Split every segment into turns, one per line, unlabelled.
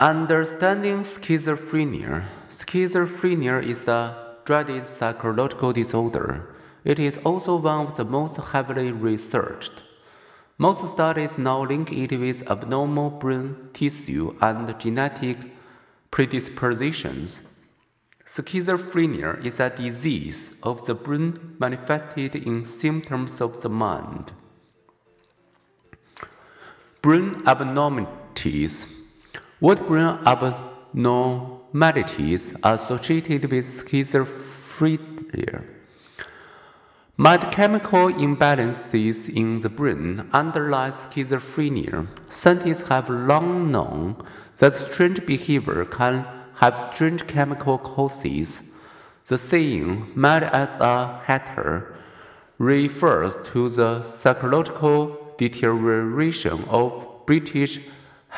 Understanding schizophrenia. Schizophrenia is a dreaded psychological disorder. It is also one of the most heavily researched. Most studies now link it with abnormal brain tissue and genetic predispositions. Schizophrenia is a disease of the brain manifested in symptoms of the mind. Brain abnormalities. What brain abnormalities associated with schizophrenia? Might chemical imbalances in the brain underlie schizophrenia. Scientists have long known that strange behavior can have strange chemical causes. The saying, mad as a hatter, refers to the psychological deterioration of British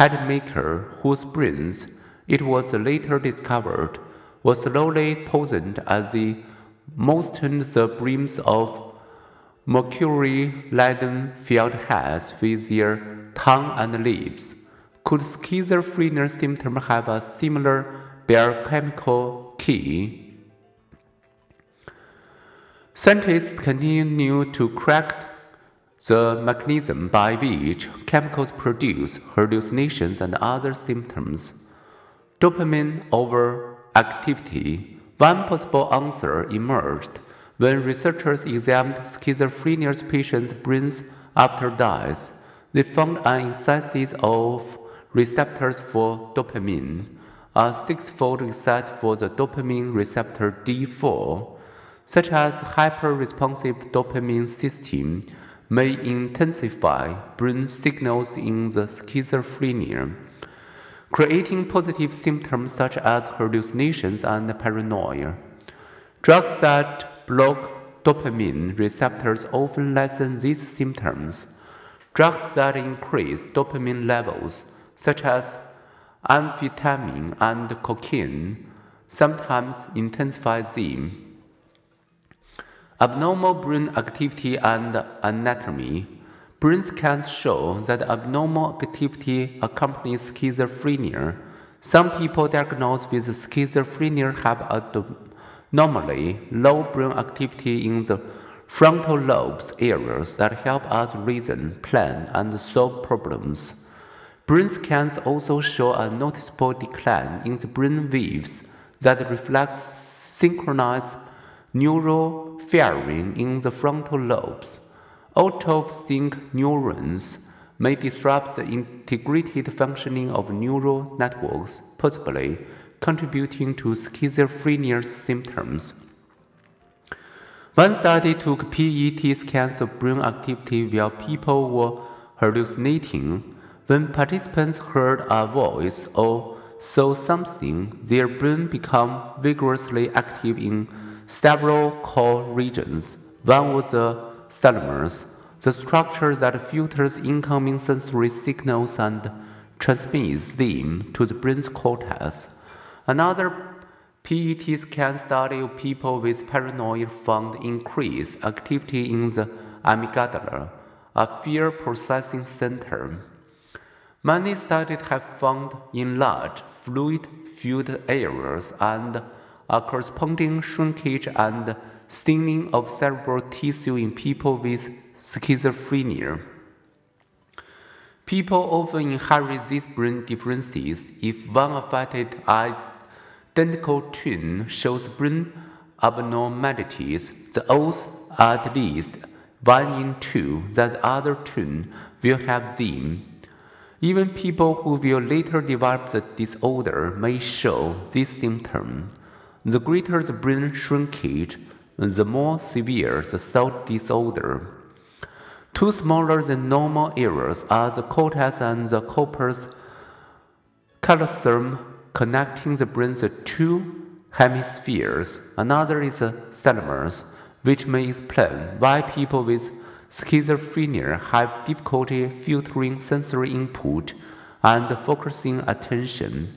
hatmaker whose brains, it was later discovered, were slowly poisoned as the moistened the brims of mercury-laden field hats with their tongue and lips. Could schizophrenia symptoms have a similar biochemical key? Scientists continue to crack the mechanism by which chemicals produce hallucinations and other symptoms. Dopamine overactivity one possible answer emerged when researchers examined schizophrenia patients' brains after death. They found an excess of receptors for dopamine, a six-fold excess for the dopamine receptor D4, such as hyper-responsive dopamine system may intensify brain signals in the schizophrenia creating positive symptoms such as hallucinations and paranoia. Drugs that block dopamine receptors often lessen these symptoms. Drugs that increase dopamine levels, such as amphetamine and cocaine, sometimes intensify them. Abnormal brain activity and anatomy Brain scans show that abnormal activity accompanies schizophrenia. Some people diagnosed with schizophrenia have abnormally low brain activity in the frontal lobes areas that help us reason, plan, and solve problems. Brain scans also show a noticeable decline in the brain waves that reflects synchronized neural firing in the frontal lobes. Out of sync neurons may disrupt the integrated functioning of neural networks, possibly contributing to schizophrenia's symptoms. One study took PET scans of brain activity while people were hallucinating. When participants heard a voice or saw something, their brain became vigorously active in several core regions. One was uh, the thalamus, the structure that filters incoming sensory signals and transmits them to the brain's cortex. Another PET scan study of people with paranoia found increased activity in the amygdala, a fear processing center. Many studies have found enlarged fluid filled areas and a corresponding shrinkage and thinning of cerebral tissue in people with schizophrenia. People often inherit these brain differences if one affected identical twin shows brain abnormalities. The odds are at least one in two that the other twin will have them. Even people who will later develop the disorder may show this symptom. The greater the brain shrinkage, the more severe the thought disorder. Two smaller than normal areas are the cortex and the corpus callosum connecting the brain's two hemispheres. Another is the thalamus, which may explain why people with schizophrenia have difficulty filtering sensory input and focusing attention.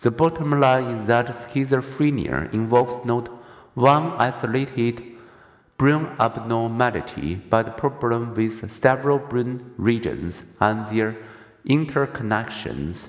The bottom line is that schizophrenia involves not one isolated brain abnormality, but problem with several brain regions and their interconnections.